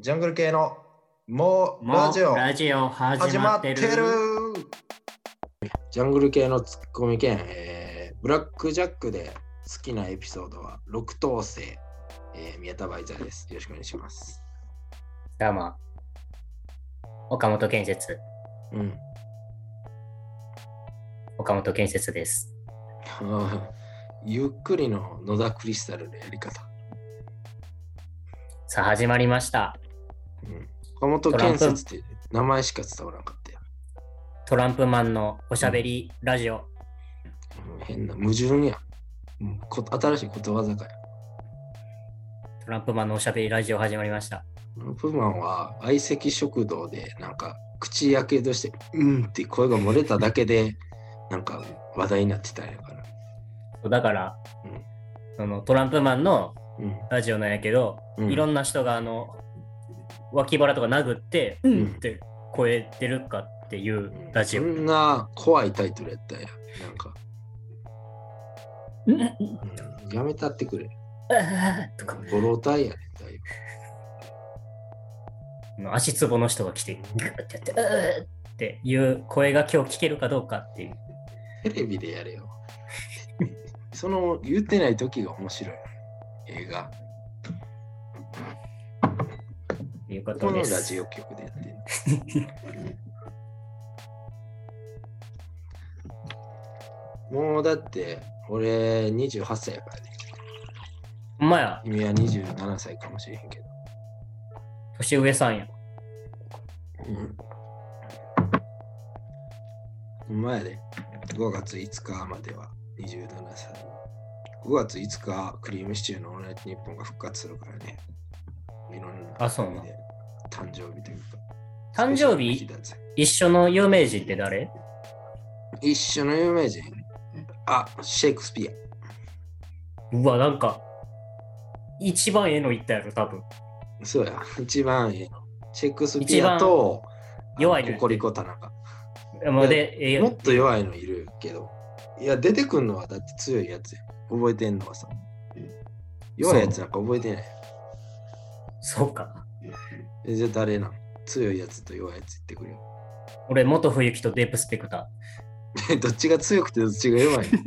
ジャングル系のもうラジオラジオ始始まっててるる。ジャングル系のツッコミ兼、えーブラックジャックで好きなエピソードは6等星、えー宮田バイザーです。よろしくお願いします。どうも。岡本建設。うん。岡本建設です。ゆっくりの野田クリスタルのやり方。さあ始まりました。うん、岡本建設って名前しか伝わらなかったよ。トランプマンのおしゃべりラジオ。うん変な矛盾や。うんこ新しいことわざかよ。トランプマンのおしゃべりラジオ始まりました。プーマンは相席食堂でなんか口やけどして「うん」って声が漏れただけで なんか話題になってたんやから。だから、うんそのトランプマンのうんラジオなんやけど、うんいろんな人があの脇腹とか殴って、うんって声出るかっていうラジオ。そんな怖いタイトルやったんや。なんか、うんうんやめたってくれ。あーとかボロタイやねん、だい足つぼの人が来て、グーってやって、うーっていう声が今日聞けるかどうかっていう。テレビでやれよ。その言ってない時が面白い。映画。いうこことのです。ラジオ局でやってんの。もうだって、俺28歳やからね。ほんまや、君は27歳かもしれへんけど。年上さんや。うん。ほんまやで。5月5日までは27歳。5月5日、クリームシチューのオールナイトニッポンが復活するからね。あそうな誕生日というか。誕生日？一緒の有名人って誰？一緒の有名人？あ、シェイクスピア。うわ、なんか、一番ええの言ったやろ、多分。そうや、一番ええの。シェイクスピアと、弱いのココリコ田中。もうで、ええもっと弱いのいるけど。いや、出てくんのはだって強いやつや。覚えてんのはさ。弱いやつなんか覚えてない。そうか。えじゃあ誰なん強いやつと弱いやつ言ってくれよ。俺、元冬木とデープスペクタどっちが強くてどっちが弱い。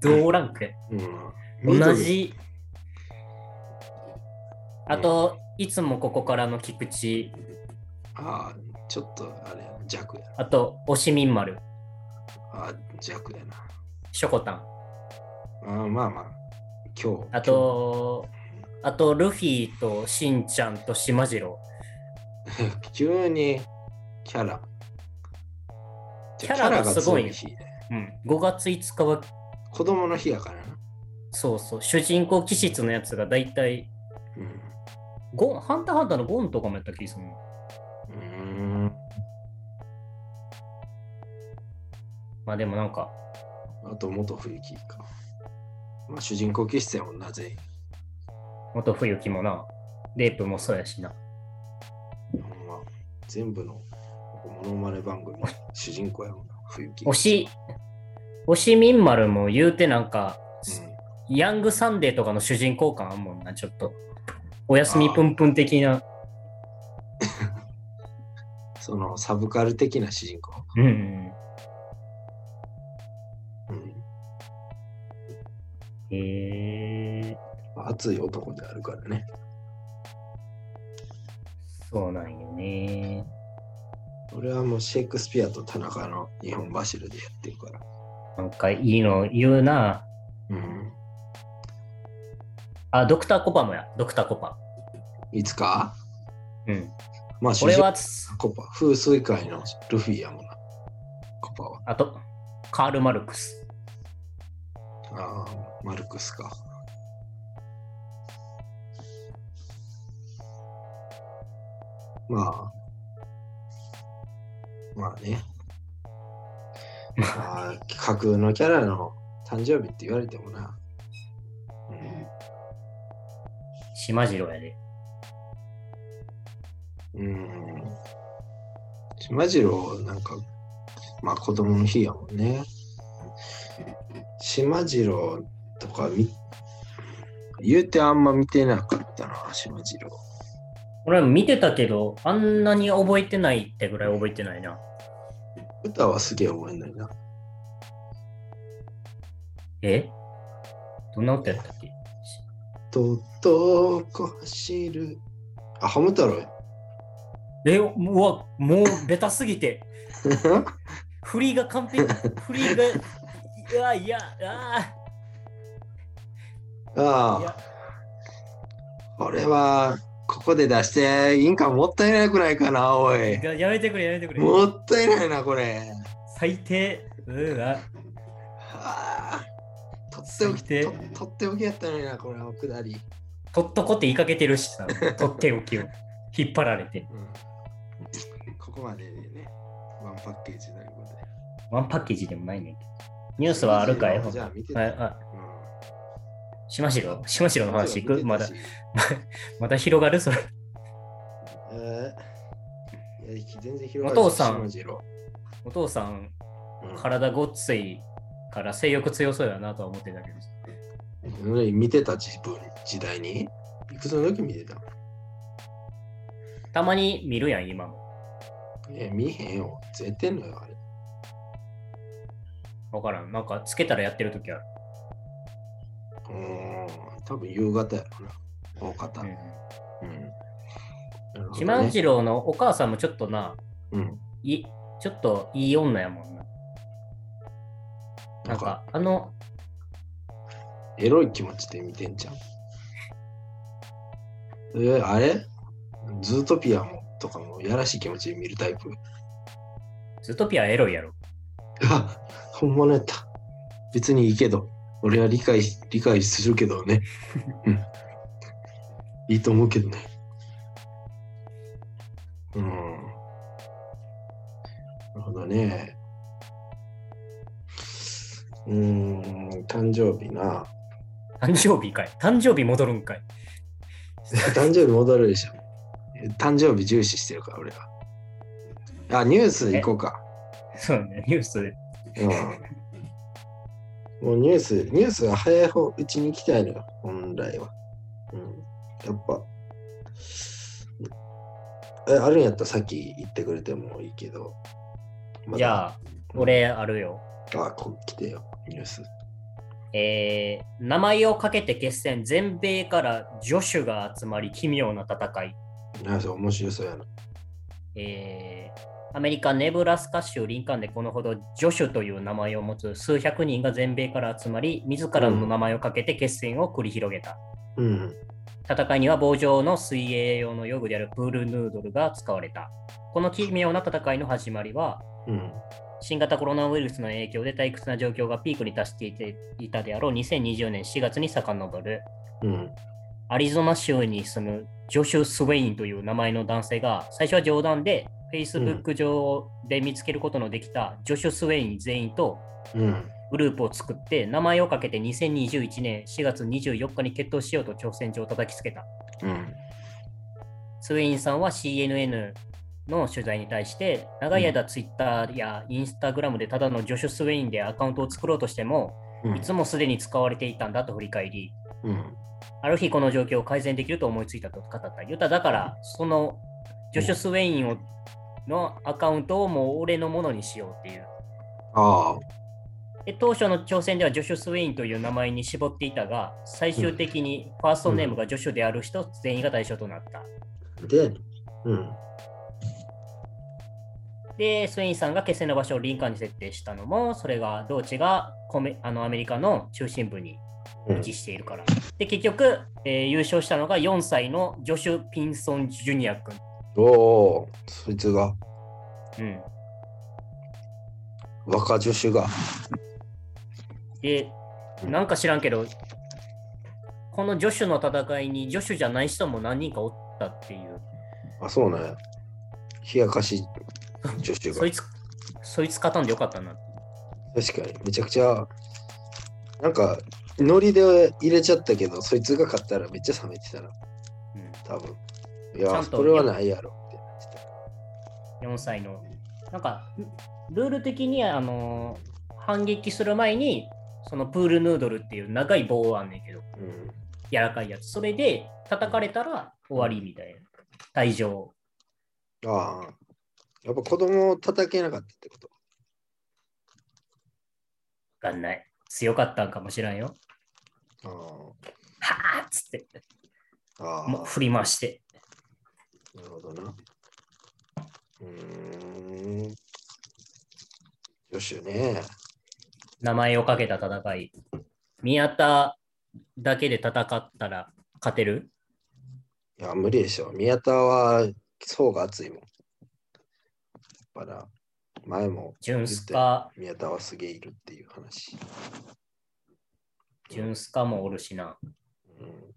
同ランクや。うん。同じ。あと、いつもここからの菊池、ああ、ちょっとあれやな、弱やあと、おしみん丸、な。ああ、弱やな。しょこたん。ああまあまあ、今日。あと、あと、ルフィとしんちゃんとしまじろ今日、急にキャラ。キャラがすごいねう。うん。5月5日は、子供の日やからな。そうそう、主人公気質のやつがだいたい、うん。ゴン、ハンターハンターのゴンとかもやった気がするな。うーん。まあでもなんか、あと、元冬木か。まあ、主人公気質やもんな、全員。元冬木もな、レイプもそうやしな。ま全部のモノマネ番組、主人公やもんな、冬木。おし、おしみん丸も言うてなんか、うんヤングサンデーとかの主人公感あんもんな、ちょっと。おやすみぷんぷん的な。そのサブカル的な主人公。うんうん。うん、へえ熱い男であるからね。そうなんよね。俺はもうシェイクスピアと田中の日本柱でやってるから。なんかいいの言うな。うん。あ、ドクターコパもや、ドクターコパ。いつか？うん。まあ、これは、コパ。風水界のルフィやもんな。コパは。あと、カール・マルクス。ああ、マルクスか。まあ。まあね。まあ、架空のキャラの誕生日って言われてもな。島次郎やで。うん。うん。島次郎、なんか、まあ子供の日やもんね。島次郎とか見、言うてあんま見てなかった島次郎。俺見てたけど、あんなに覚えてないってぐらい覚えてないな。歌はすげえ覚えないな。え？どんな歌やったっけ？とっとこ走る。あ、ハム太郎や。え、うわ、もうベタすぎて。振りが完璧。振りが。いや、いや、あああいや、これは、ここで出していいんかもったいなくないかな、おい。ややめてくれ、やめてくれ。もったいないな、これ。最低。うわ。はあ、とっておき最低ととっておきやったのにな、これは下り。とっとこって言いかけてるしさ、とっておきを引っ張られて。うん、ここまででね、ワンパッケージということで。ワンパッケージでもないねんけど。ニュースはあるかい？じゃあ見てた。はい、しましろ、しましろの話いくまだ、し まだ広がる？それ。えーいや全然広がるお父さんお父さん、うん体ごっついから性欲強そうやなとは思ってたけど。うん見てた自分時代に？いくつの時見てた？たまに見るやん、今も。え見えへんよ。絶対んのよ、あれ。わからん。なんか、つけたらやってるときある。うーん、多分夕方やろな。大方。うん。なるほどね島次郎のお母さんもちょっとな、うん。いちょっといい女やもんな。なんか、あの、エロい気持ちで見てんじゃん。え、あれ？ズートピアもとかもやらしい気持ちで見るタイプ？ズートピアエロいやろ。あ、ほんまのやった。別にいいけど、俺は理解理解するけどね。うん。いいと思うけどね。うん。なるほどね。うーん、誕生日な。誕生日かい。誕生日戻るんかい。誕生日戻るでしょ。誕生日重視してるから、俺は。あ、ニュース行こうか。そうね、ニュースで。うん。もうニュース、ニュースが早い方、うちに行きたいのよ、本来は。うん。やっぱ。え、あるんやったらさっき言ってくれてもいいけど。まだじゃあ、俺あるよ。あ、こ来てよ、ニュース。えー、名前をかけて決戦、全米から助手が集まり、奇妙な戦い。あ、そう、面白そうやな。えーアメリカ・ネブラスカ州リンカーンでこのほどジョシュという名前を持つ数百人が全米から集まり、自らの名前をかけて決戦を繰り広げた。うん。戦いには棒状の水泳用の用具であるプールヌードルが使われた。この奇妙な戦いの始まりは、うん。新型コロナウイルスの影響で退屈な状況がピークに達していていたであろう2020年4月に遡る。うん。アリゾナ州に住むジョシュ・スウェインという名前の男性が最初は冗談で Facebook 上で見つけることのできたジョシュ・スウェイン全員とうん。グループを作って名前をかけて2021年4月24日に決闘しようと挑戦状を叩きつけた。うん。スウェインさんは CNN の取材に対して長い間 Twitter や Instagram でただのジョシュ・スウェインでアカウントを作ろうとしてもうんいつもすでに使われていたんだと振り返りうん。ある日この状況を改善できると思いついたと語った。言っただから、そのジョシュ・スウェインをのアカウントをもう俺のものにしようっていう。ああ。で当初の挑戦ではジョシュ・スウェインという名前に絞っていたが、最終的にファーストネームがジョシュである人全員が対象となった。で、うん。で、スウェインさんが決戦の場所をリンカーンに設定したのも、それが同地がコメあのアメリカの中心部にうん位置しているから。で、結局、えー優勝したのが4歳のジョシュ・ピンソン・ジュニア君。おお、そいつが、うん。若女子が。で、なんか知らんけど、この助手の戦いに助手じゃない人も何人かおったっていう、あ、そうね。冷やかし女子がそい。つ、そいつ勝たんでよかったな。確かに、めちゃくちゃ、なんか、ノリで入れちゃったけど、そいつが勝ったらめっちゃ冷めてたな、うん、多分。いや、んとこれはないやろってなってた。4歳の。なんか、ルール的にあの反撃する前に、そのプールヌードルっていう長い棒あんねんけど、うん。柔らかいやつ。それで叩かれたら終わりみたいな。退場。ああ。やっぱ子供を叩けなかったってこと？わかんない。強かったんかもしれんよ。あはあっつって、あ。ああ。もう振り回して。なるほどな。うーん。よしよね。名前をかけた戦い。宮田だけで戦ったら勝てる？いや、無理でしょ。宮田は層が厚いもん。やっぱな、前もジュンスカ、宮田はすげえいるっていう話。ジュンスカもおるしな。うん、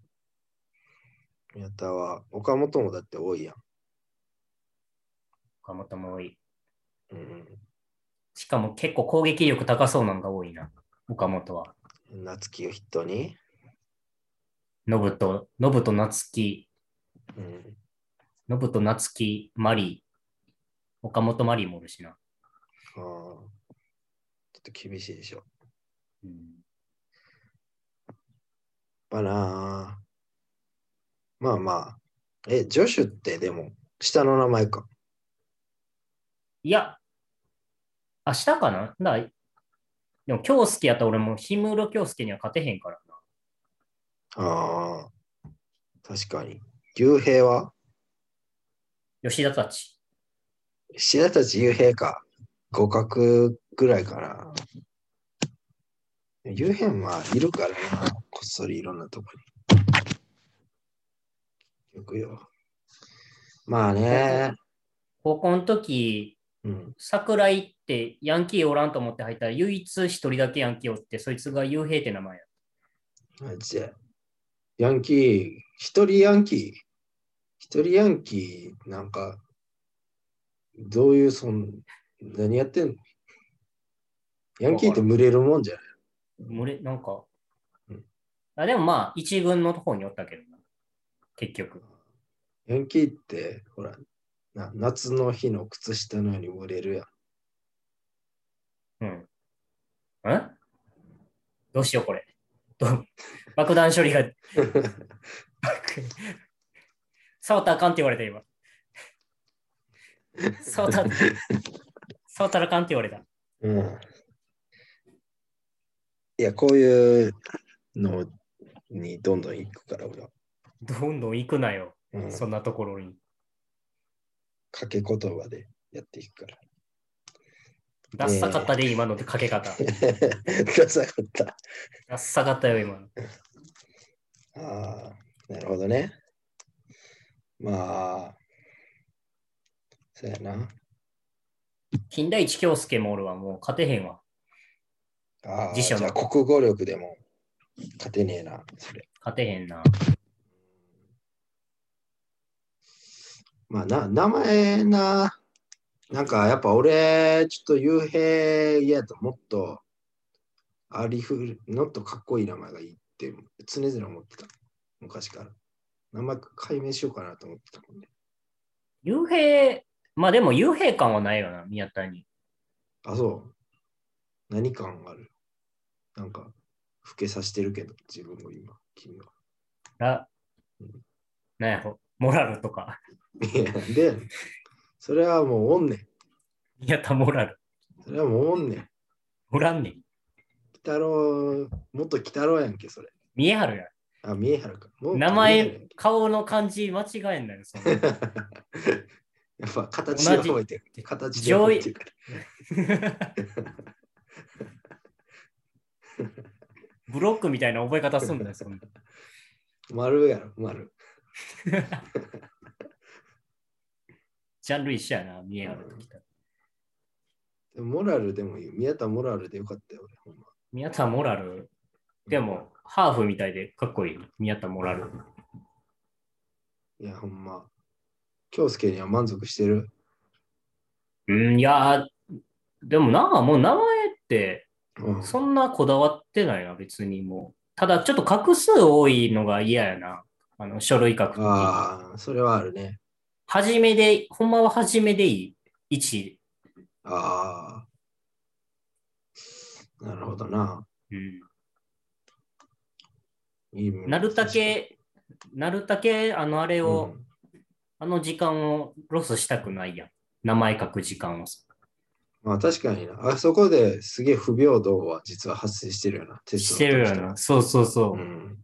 宮田は、岡本もだって多いやん。岡本も多い。うん、しかも結構攻撃力高そうなのが多いな。岡本は。夏樹を筆頭に？ノブと、ノブと夏樹、うん、ノブと夏樹、マリー、岡本マリーもおるしな。ああちょっと厳しいでしょ。うん、まあなまあまあ。え、ジョシュってでも、下の名前か。いや、明日かな？だでも、京介やったら俺も氷室京介には勝てへんからな。ああ、確かに。雄平は？吉田たち。志田たち雄平か。互角ぐらいかな。雄平はいるからな。こっそりいろんなとこに。よくよ。まあね。高校の時、うん。桜井ってヤンキーおらんと思って入ったら、唯一一人だけヤンキーおって、そいつが雄平って名前や。マジで。ヤンキー、一人ヤンキー、一人ヤンキー、なんか、どういう、そん、何やってんの？ヤンキーって群れるもんじゃない？群れ、なんかうん。あでもまあ、一軍のとこにおったけどな。結局。ヤンキーって、ほら、な夏の日の靴下のように群れるやん。うん。んどうしよう、これ。爆弾処理が。触ったらあかんって言われた、今。触った、触ったらあかんって言われた。うん。いや、こういうのにどんどん行くから、俺は。どんどん行くなよ。うん、そんなところに。掛け言葉でやっていくから。ダッサかったで、今のかけ方。ダサかった。ダッサかったよ、今の。ああ、なるほどね。まあ、そうやな。金田一京介もおるわ、もう勝てへんわ。ああ、辞書のじゃあ国語力でも勝てねえな、それ。勝てへんな。まあな、名前な、なんかやっぱ俺、ちょっと雄平嫌やともっと、ありふる、もっとかっこいい名前がいいって常々思ってた。昔から。名前解明しようかなと思ってたもんね。幽閉、まあでも幽閉感はないよな、宮田に。あ、そう。何感ある？なんか、老けさしてるけど、自分も今、君は。あうん、なんやろ、モラルとか。いや、で、それはもうおんねん。宮田モラル。それはもうおんねん。おらんねん。北郎、元北郎やんけ、それ。見えはるやあ、見えはるか。もうん。名前顔の感じ間違えんなよ、そんな やっぱ形で覚えてる。形で覚えてる。ブロックみたいな覚え方すんだよ、そんな。丸やろ、丸。ジャンル一緒やな、見えはるときた。でもモラルでもいい。宮田モラルでよかったよ、俺。ほんま宮田モラル？でも、ハーフみたいでかっこいい。宮田モラル。いや、ほんま。京介には満足してる？うん、いやー、でもな、もう名前って、うん、そんなこだわってないな、別にもう。ただ、ちょっと画数多いのが嫌やな。あの、書類書くとき。ああ、それはあるね。はじめで、ほんまははじめでいい？1。ああ。なるほどな。うん。いいなるたけ、なるだけ、あの、あれを、うんあの時間をロスしたくないやん。名前書く時間を。まあ確かにな。あそこですげえ不平等は実は発生してるよな。してるよのな。そうそうそう。うん。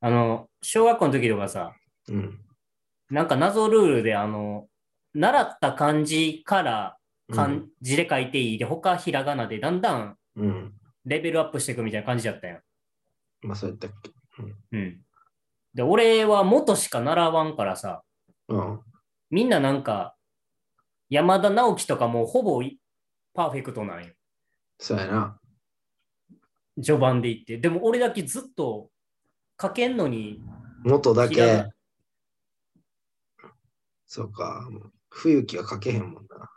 あの、小学校の時とかさ、うん。なんか謎ルールで、あの、習った漢字から漢字で書いていいで、他ひらがなでだんだんうん。レベルアップしていくみたいな感じだったやん。まあそうやったっけ。うん。で、俺は元しか習わんからさ、うん。みんななんか、山田直樹とかもうほぼいパーフェクトなんよ。そうやな。序盤で言って。でも俺だけずっと書けんのに、元だひらがけ。そうか。冬木は書けへんもんな。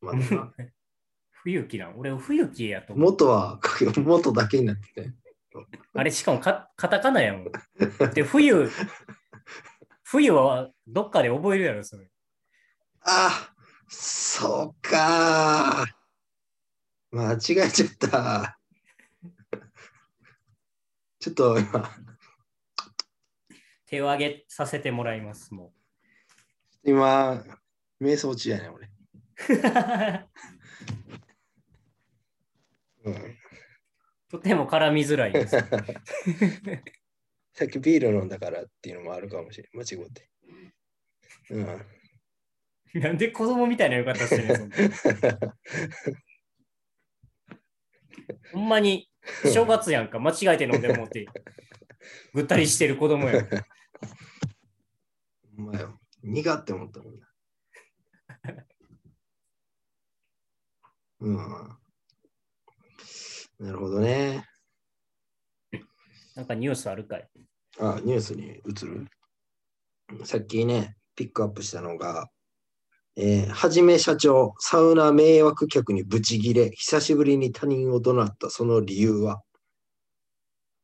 まだな 冬木なん？俺、冬木やと思う。元は書け、元だけになってて。あれ、しかもかカタカナやもん。で、冬、冬はどっかで覚えるやろ、それ。あそうか。間違えちゃった。ちょっと今、手を挙げさせてもらいます、も今、瞑想中やね、俺。う。うん、とても絡みづらいです。さっきビール飲んだからっていうのもあるかもしれん。間違って。うん。なんで子供みたいな言い方してるんなほんまに正月やんか、間違えて飲んでもうて、ぐったりしてる子供やん。お前よ。苦って思ったもんな。うん。なるほどね。なんかニュースあるかい？あ、ニュースに移る？さっきね、ピックアップしたのが、えーはじめ社長、サウナ迷惑客にブチギレ、久しぶりに他人を怒鳴ったその理由は？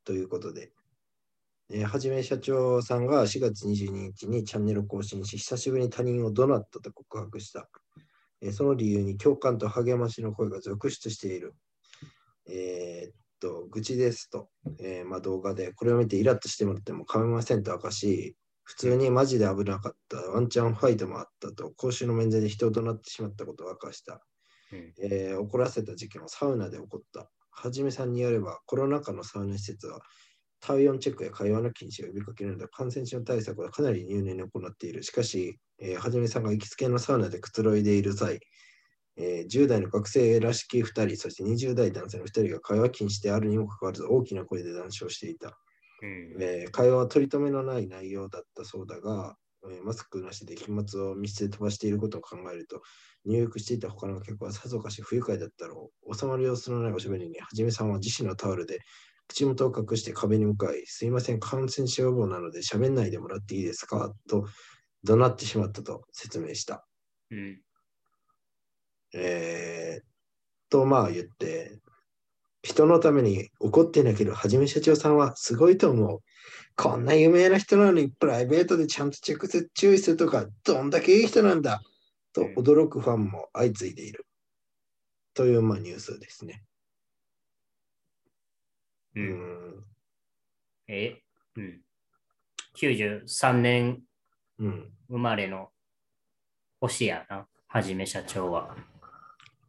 ということで、えーはじめ社長さんが4月22日にチャンネルを更新し、久しぶりに他人を怒鳴ったと告白した。えーその理由に共感と励ましの声が続出している。えーっと、愚痴ですと、えーまあ、動画で、これを見てイラッとしてもらっても構いませんと明かし、普通にマジで危なかった、ワンチャンファイトもあったと、公衆の面前で人を怒鳴ってしまったことを明かした。うんえー怒らせた事件はサウナで起こった。はじめさんによれば、コロナ禍のサウナ施設は体温チェックや会話の禁止を呼びかけるなど、感染症対策はかなり入念に行っている。しかし、えーはじめさんが行きつけのサウナでくつろいでいる際、えー10代の学生らしき2人、そして20代男性の2人が会話禁止であるにもかかわらず大きな声で談笑していた。うんえー会話は取り留めのない内容だったそうだが、えーマスクなしで飛沫を密室で飛ばしていることを考えると、入浴していた他の客はさぞかし不愉快だったろう。収まる様子のないおしゃべりに、はじめさんは自身のタオルで口元を隠して壁に向かい、すいません、感染症予防なので喋んないでもらっていいですか？と怒鳴ってしまったと説明した。うんえー、とまあ言って、人のために怒ってなければ、はじめ社長さんはすごいと思う。こんな有名な人なのにプライベートでちゃんと直接注意するとか、どんだけいい人なんだと驚くファンも相次いでいる。というまあニュースですね。ううんん。え？うん。93年うん。生まれの星やな、はじめ社長は。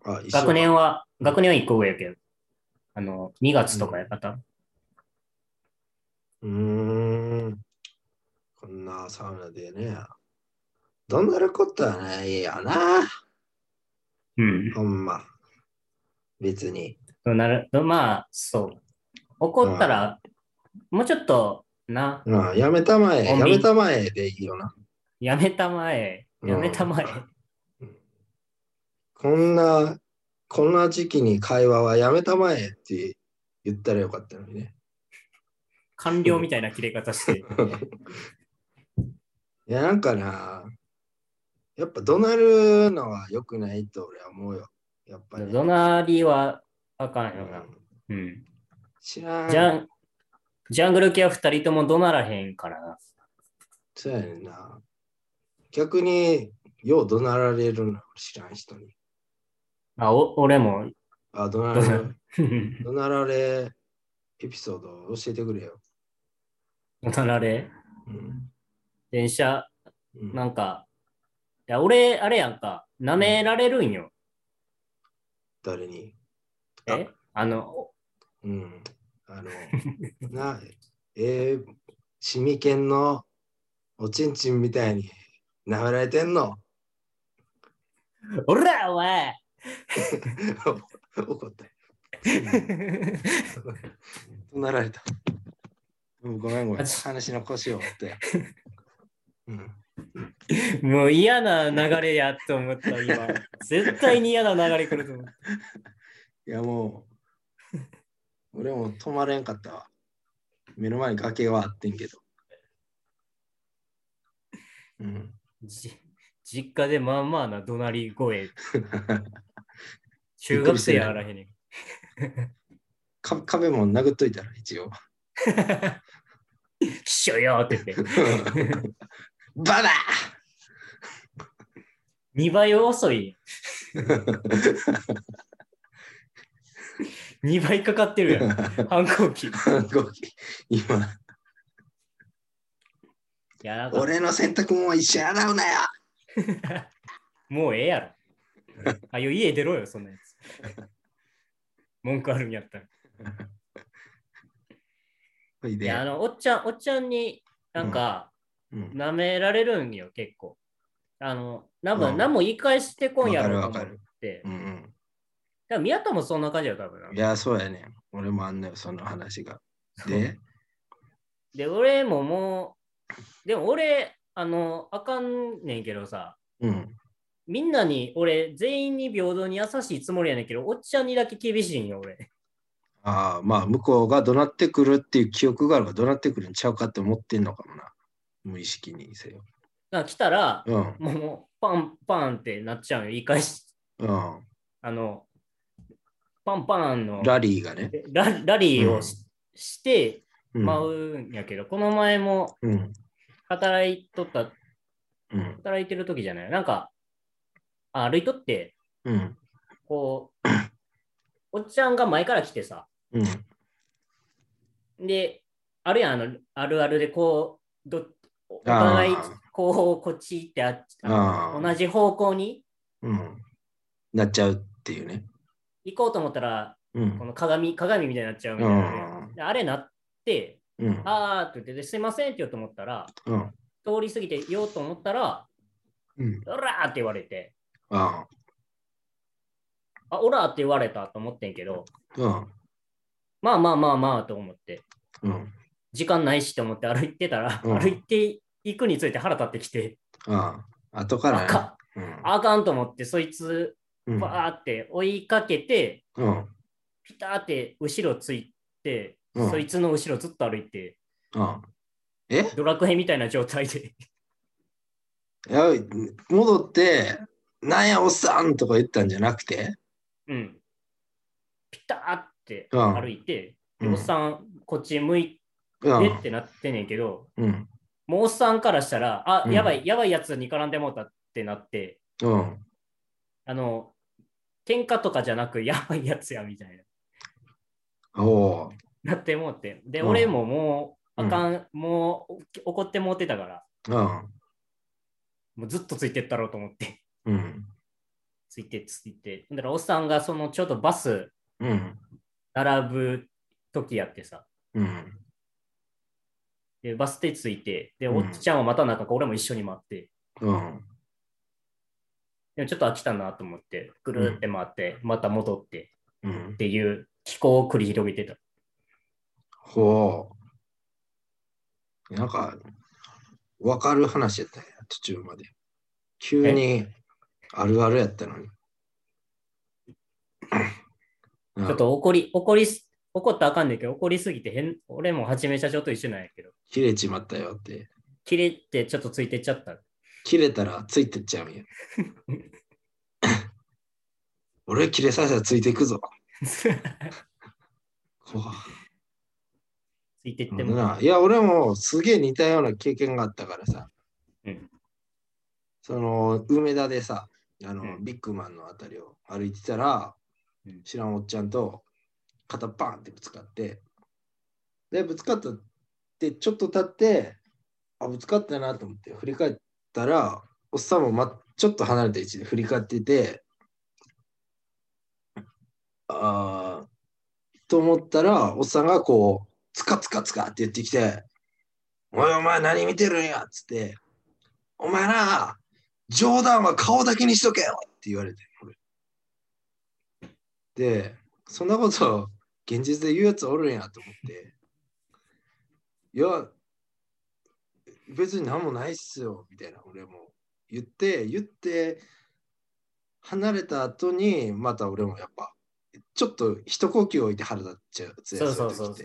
あ、学年は、学年は1個上やけど、あの、2月とかやった？うーん。こんなサウナでね。どんなることはないよな。うん。ほんま。別に。となるまあ、そう。怒ったら、もうちょっと、な、まあ、やめたまえ、やめたまえでいいよな。やめたまえ、やめたまえ。こんな、こんな時期に会話はやめたまえって言ったらよかったのにね。官僚みたいな切れ方して。いや、なんかな、やっぱ怒鳴るのは良くないと俺は思うよ。やっぱり、怒鳴りはあかんよな。うんうん。知らん。ジャン、ジャングル系は2人とも怒鳴らへんからな。そうやねんな。逆に、よう怒鳴られるの知らん人に。あ、お俺も。あ、怒鳴られ怒鳴 られ？エピソード教えてくれよ。怒鳴られ？うん。電車、うんなんか、いや、俺、あれやんか、舐められるんよ。誰に？え？あの、うん。あの、な、えー、シミケンのおちんちんみたいに舐められてんの？おら、お前 怒ったよ。怒鳴られた。うんごめんごめん。話の腰を折って。うん。もう嫌な流れやと思った、今。絶対に嫌な流れ来ると思った。いやもう、俺も止まれんかったわ。目の前に崖はあってんけど。うん。じ実家でまあまあな怒鳴り声。中学生やあらへんねん。か壁も殴っといたら一応。きっしょよって言って。ババ2倍遅い。2倍かかってるやん。反抗期。いー今、や、俺の洗濯物は一緒に洗うなよ もうええやろ。あ、よ、家出ろよ、そんなやつ。文句あるんやったら。ほいや、あの、おっちゃん、おっちゃんになんか、うん舐められるんよ、結構。あの、多分、うん何も言い返してこんやろうと思っわかるわかて。うん多分宮田もそんな感じや多分。いや、そうやね。俺もあんのよ、その話が。で、で、俺ももう、でも俺、あの、あかんねんけどさ、うん。みんなに、俺、全員に平等に優しいつもりやねんけど、おっちゃんにだけ厳しいんよ、俺。ああ、まあ、向こうが怒鳴ってくるっていう記憶があるから、怒鳴ってくるんちゃうかって思ってんのかもな。無意識にせよ。だから来たら、うん。もう、パンパンってなっちゃうよ、言い返し。うん。あの、パンパンのラリーがね。ララリーをし,、してうん。まうんやけど、この前もうん。働いとった、うん。働いてる時じゃない、なんか、あ歩いとって、うん。こう、おっちゃんが前から来てさ、うん。で、あるやん、あの、あるあるでこう、どお互いこう、こっち行ってあっあー同じ方向にうん。なっちゃうっていうね。行こうと思ったら、うんこ。の鏡、鏡みたいになっちゃうみたいなね、であれなって、うん。あーって言ってで、すいませんって言おうと思ったら、うん。通り過ぎて言おうと思ったら、うん。オラーって言われて、ああ、オラーって言われたと思ってんけど、あ。うん。まあまあまあまあと思って、うん。時間ないしと思って歩いてたら、うん歩いていくについて腹立ってきて、ああ。後からね。あかうん。と思って、そいつ、うん。バーって追いかけて、うん。ピターって後ろついて、うんそいつの後ろずっと歩いて、うん。え？ドラクエみたいな状態で、いや戻って、なんやおっさんとか言ったんじゃなくて、うん。ピターってうん歩いて、でうんおっさんこっち向いうんてっ。てなってんねんけど、うん。もうおっさんからしたら、あ、うんやばい、やばいやつに絡んでもうたってなって、うん。あの、喧嘩とかじゃなく、やばいやつやみたいな。おお。なってもうて。で、うん俺ももう、うんあかん、もうお怒ってもうてたから、うん。もうずっとついてったろうと思って、うん。ついてついて。だから、おっさんがそのちょうどバスうん。並ぶ時やってさ、うん。で、バス停ついて、で、うんおっちゃんはまたなんか俺も一緒に待って、うん。でもちょっと飽きたなと思って、ぐるーって回って、また戻ってうんっ。ていう気候を繰り広げてた。ほう。なんか、わかる話やったんや、途中まで。急にあるあるやったのに。ちょっと怒り、怒りす、怒ったらあかんねんけど、怒りすぎて変、俺もはじめ社長と一緒なんやけど、切れちまったよって。切れてちょっとついてっちゃった。切れたらついてっちゃうんや。俺切れさせたらついていくぞ。怖ついてっても。ないや、俺もすげえ似たような経験があったからさ。うんその、梅田でさ、あの、うんビッグマンのあたりを歩いてたら、うん知らんおっちゃんと肩パーンってぶつかって、で、ぶつかったってで、ちょっと経って、あ、ぶつかったなと思って振り返ったら、おっさんも、ま、ちょっと離れた位置で振り返ってて、あーと思ったら、おっさんがこう、つかつかつかって言ってきて、おいお前何見てるんや？っつって、お前な、冗談は顔だけにしとけよ！って言われて、で、そんなこと現実で言うやつおるんやと思って、いや、別に何もないっすよ、みたいな、俺も言って、言って、離れた後に、また俺もやっぱ、ちょっと一呼吸置いて腹立っちゃうそうそうそう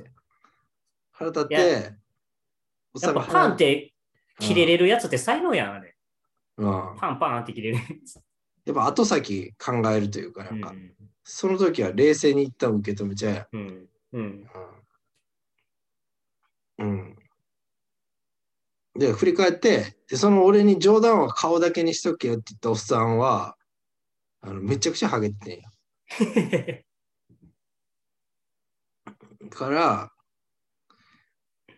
腹立って、やっぱがパンって切れれるやつって才能やん、あれ。うん、パンパンって切れる。やっぱ後先考えるというか、なんか、うんその時は冷静に一旦受け止めちゃえ。うん。うん。うん。うん。で、振り返って、で、その俺に冗談は顔だけにしとけよって言ったおっさんは、あのめちゃくちゃハゲててんや。から、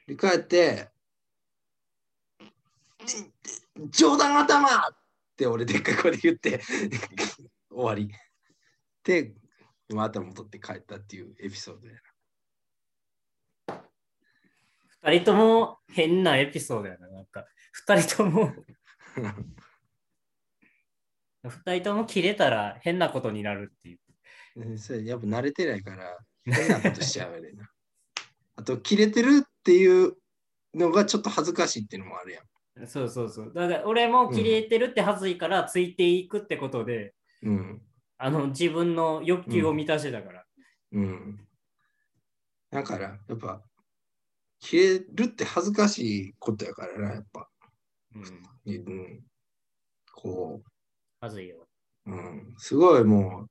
振り返って、冗談頭って俺でっかい声で言って、終わり。で、また戻って帰ったっていうエピソードや二人とも変なエピソードやな。なんか、二人とも、な。二人とも切れたら変なことになるっていう。うんそれやっぱ慣れてないから変なことしちゃうよねな。あと、切れてるっていうのがちょっと恥ずかしいっていうのもあるやん。そうそうそう。だから俺も切れてるって恥ずいからついていくってことで、うん。あの自分の欲求を満たしてたから。うん。だから、やっぱ、切れるって恥ずかしいことやからな、やっぱ。うん。うん。こ恥ずいよ。う、うん。すごいも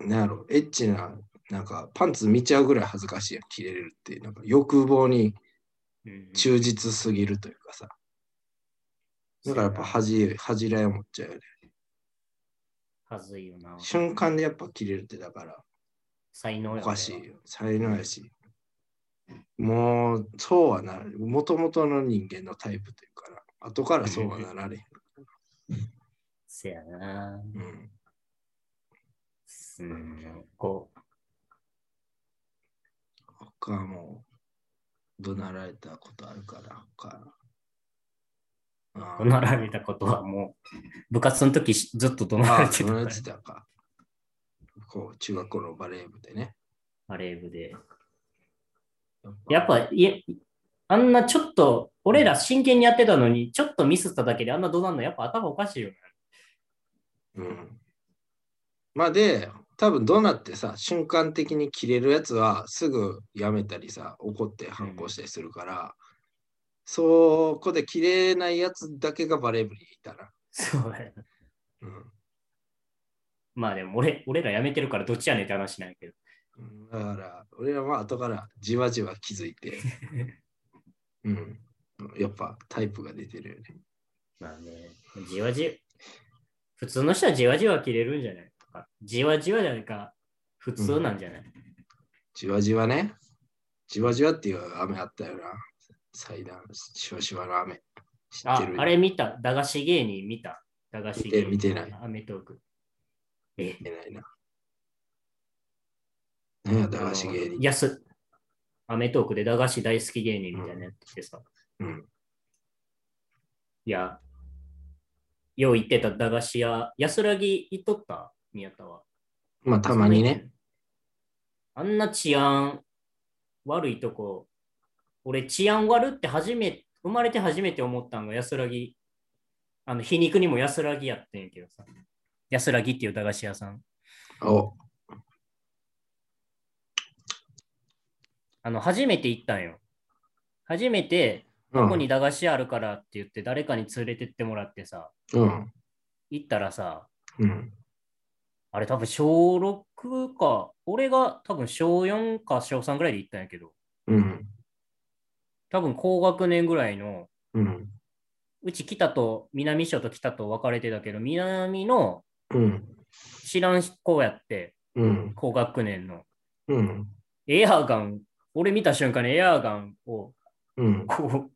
う、なんやろ、エッチな、なんかパンツ見ちゃうぐらい恥ずかしいやん、切れれるって。なんか欲望にうん、忠実すぎるというかさ。だからやっぱ恥じ、恥じらいを持っちゃうよね。恥ずいよな。瞬間でやっぱ切れるってだから、才能やおかしいよ。才能やし。もう、そうはなる。もともとの人間のタイプというから、後からそうはなられへん。せやな。うん。うん。こう、他はもう、怒鳴られたことあるから、他。あ怒鳴られたことはもう、部活の時しずっと怒鳴られてたからそのやつだか。こう、中学校のバレー部でね。バレー部で。ややっぱ、いえあんなちょっと、俺ら真剣にやってたのに、ちょっとミスっただけであんな怒鳴るの、やっぱ頭おかしいよね。うん。まあで、多分どうなってさ、瞬間的に切れるやつはすぐやめたりさ、怒って反抗したりするから、そこで切れないやつだけがバレー部にいたら。そうやな。うんまあでも俺、俺らやめてるからどっちやねんって話なんやけど。うん。だから、俺らは後からじわじわ気づいて、うん。やっぱタイプが出てるよね。まあね、じわじ、普通の人はじわじわ切れるんじゃないかじわじわじゃないか、普通なんじゃない、じわじわね。じわじわっていう雨あったよな。祭壇、しわしわの雨。知っあてる、あれ見た？駄菓子芸人見た？駄菓子芸人。見て見てないアメトーク。え、見てないな。ねえ、駄菓子芸人。やす。アメトークで駄菓子大好き芸人みたいなやっててさ。うん。いや、よう言ってた駄菓子屋、安らぎ行っとった？宮田は。まあ、たまにね。。あんな治安悪いとこ、俺治安悪って初め、生まれて初めて思ったのが安らぎ、あの皮肉にも安らぎやってんけどさ。安らぎっていう駄菓子屋さん。お、あの、初めて行ったんよ。初めて、うん。ここに駄菓子あるからって言って、誰かに連れてってもらってさ、うん。行ったらさ、うん。あれ多分小6か、俺が多分小4か小3ぐらいで行ったんやけど、うん。多分高学年ぐらいの、うん。うち北と南署と北と分かれてたけど、南のうん。知らん子やって、うん。高学年の。うん。エアガン、俺見た瞬間にエアガンをうん。こ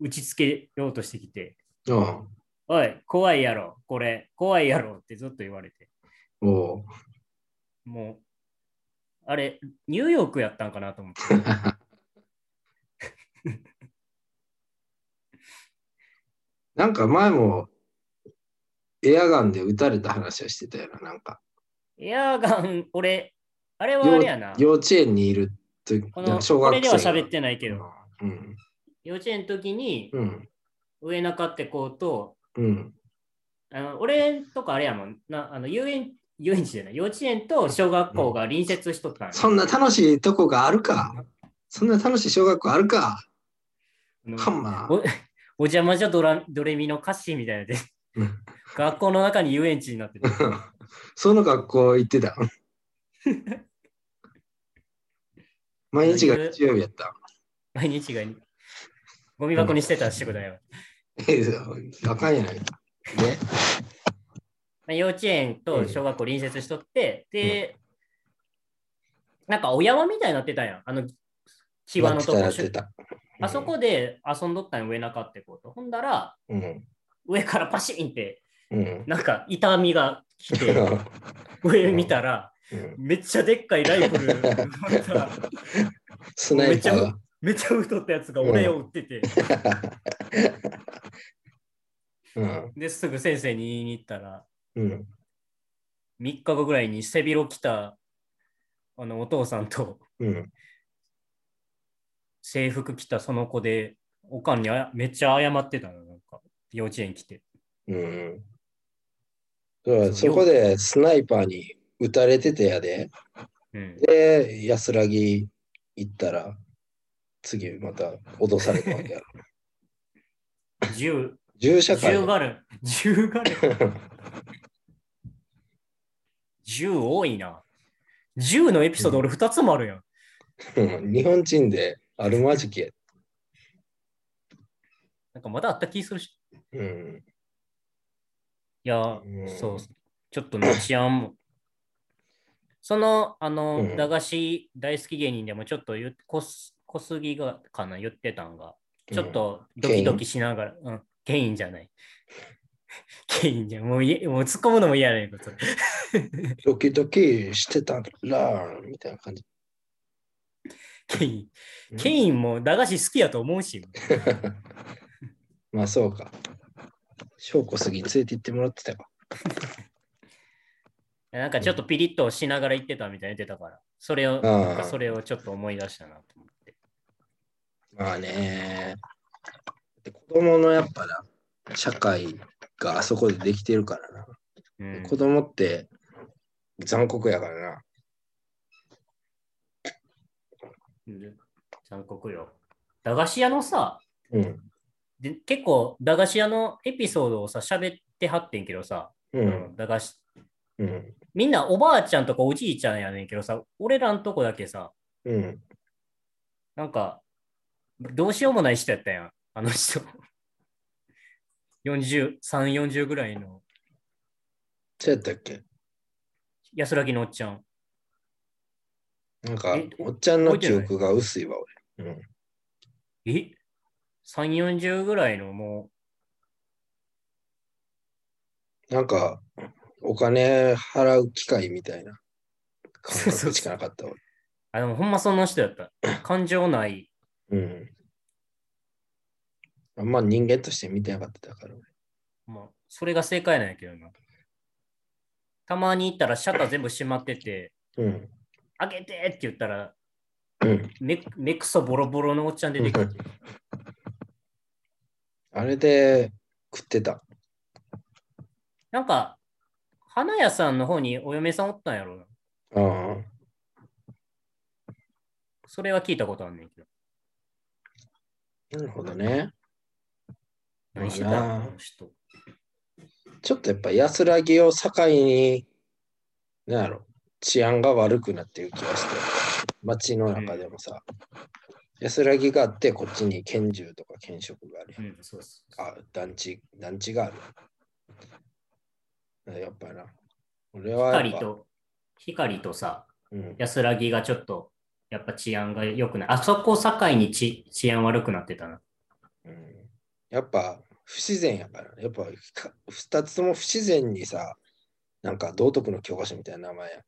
う、打ちつけようとしてきて、あおい、怖いやろ、これ、怖いやろってずっと言われて、おうもう、あれ、ニューヨークやったんかなと思って。なんか前もエアガンで撃たれた話はしてたよな、なんか。エアガン、俺、あれはあれやな。幼稚園にいるとこの小学生これではが喋ってないけど、うん。幼稚園の時にうん。上中って子と、うん。あの俺とかあれやもんな、あの遊園遊園地じゃない、幼稚園と小学校が隣接しとったんよそんな楽しいとこがあるかそんな楽しい小学校あるかハンマー。お お邪魔じゃドラドレミの歌詞みたいなのでうん、学校の中に遊園地になってて。その学校行ってた。毎日が日曜日やった。毎日がゴミ箱にしてた仕事だよ。えあかんやない。ね。まあ幼稚園と小学校隣接しとって、で、なんかお山みたいになってたやん。あの、際のとこやってた。あそこで遊んどったんよ上中ってこと。ほんだら、うん。上からパシーンって、うん。なんか痛みが来て、上見たら、うんめっちゃでっかいライフル、スナイパーが。めっちゃ太ったやつが俺を撃ってて、うん。ですぐ先生に言いに行ったら、うん。3日後ぐらいに背広着たあのお父さんとうん。制服着たその子で、おかんにあやめっちゃ謝ってたの、なんか幼稚園来て。うん。そこでスナイパーに撃たれててやで。うん、で、安らぎ行ったら、次また脅されたわけやろ。銃、銃社会銃ガルン、銃ガルン、銃多いな。銃のエピソード俺2つもあるやん。う ん日本人であるまじきや。なんかまだあった気するし。うん。いや、うんそう、ちょっとね、治安も。その、あの、うん駄菓子大好き芸人でもちょっと言っ小す小杉がかな言ってたんが、ちょっとドキドキしながら、うん、ケインじゃない。ケインじゃん。もういもう突っ込むのも嫌やねんけど、それ ドキドキしてたら、みたいな感じ。ケイン。ケインも駄菓子好きやと思うし。まあそうか。証拠すぎ連れて行ってもらってたか。なんかちょっとピリッとしながら言ってたみたいに言ってたから、それを、なんかそれをちょっと思い出したなと思って。まあね。で子供のやっぱな、社会があそこでできてるからな。うん、子供って残酷やからな。うん残酷よ。駄菓子屋のさ、うん。で結構駄菓子屋のエピソードをさ、喋ってはってんけどさ、う。うん駄菓子うん。みんなおばあちゃんとかおじいちゃんやねんけどさ、俺らんとこだけさ、うん。なんか、どうしようもない人やったやん、あの人。40、3、40ぐらいのそうやったっけ？安らぎのおっちゃん。なんかえ、おっちゃんの記憶が薄いわ、俺。うん。え ?3、40ぐらいのもなんか、お金払う機会みたいな感覚しかなかったあ、でもほんまそんな人やった。感情ない。うん。あんま人間として見てなかったから。まあ、それが正解なんやけどな。たまに行ったらシャッター全部閉まってて、うん。開けてって言ったら、うん。目目くそボロボロのおっちゃん出てくる。あれで食ってた。なんか、花屋さんの方にお嫁さんおったんやろな。ああ。それは聞いたことあんねんけど。なるほどね。何し人。ちょっとやっぱ安らぎを境に、なんやろ、治安が悪くなってる気がして、街の中でもさ、安らぎがあって、こっちに拳銃とか拳職がある。うん、あ、団地、団地があるやっぱな。俺は光と、光とさ、うん、安らぎがちょっとやっぱ治安が良くない。あそこ境に治治安悪くなってたな。うん、やっぱ不自然やからね。やっぱか二つとも不自然にさ、なんか道徳の教科書みたいな名前や。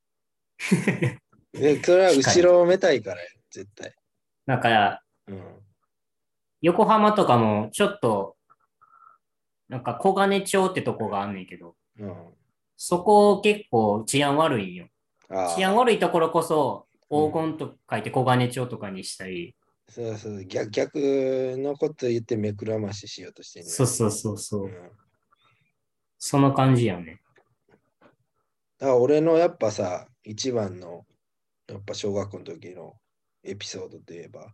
で、それは後ろをめたいからや絶対。なんか、うん。横浜とかもちょっと、なんか小金町ってとこがあんねんけど、うん。そこ結構治安悪いんよ。治安悪いところこそ、黄金と書いて小金町とかにしたり、そうそう逆、逆のこと言って目くらまししようとしてんねそうそうそうそうう、んその感じやね。だから俺のやっぱさ、一番のやっぱ小学校の時のエピソードといえば、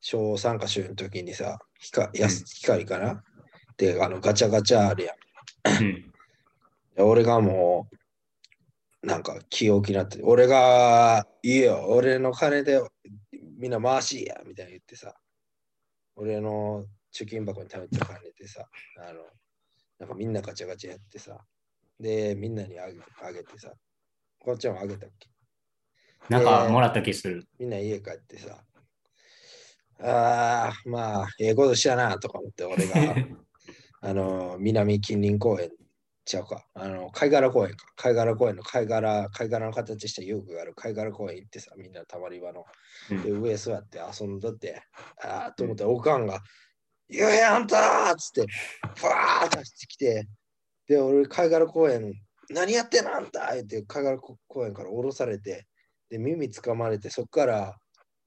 小3か小4の時にさ、光やす光かなで、あのガチャガチャあるやん。俺がもう、なんか気を気になって、俺がいいよ、俺の金でみんな回しや、みたいな言ってさ、俺の貯金箱に貯めてた金でさ、あの、なんかみんなガチャガチャやってさ、で、みんなにあげあげてさ、こっちもあげたっけなんかもらった気する。みんな家帰ってさ、ああ、まあ、ええことしたなとか思って、俺が、あの、南近隣公園ちゃうか、あの、貝殻公園か、貝殻公園の貝殻、貝殻の形した遊具がある。貝殻公園行ってさ、みんなたまり場の、うん。で、上座って遊んだって、ああ、と思ったら、おかんが、ゆうへあんたーっつって、ふわーって走ってきて、で、俺、貝殻公園、何やってんの？あんた言って、貝殻公園から降ろされて、で、耳掴まれて、そこから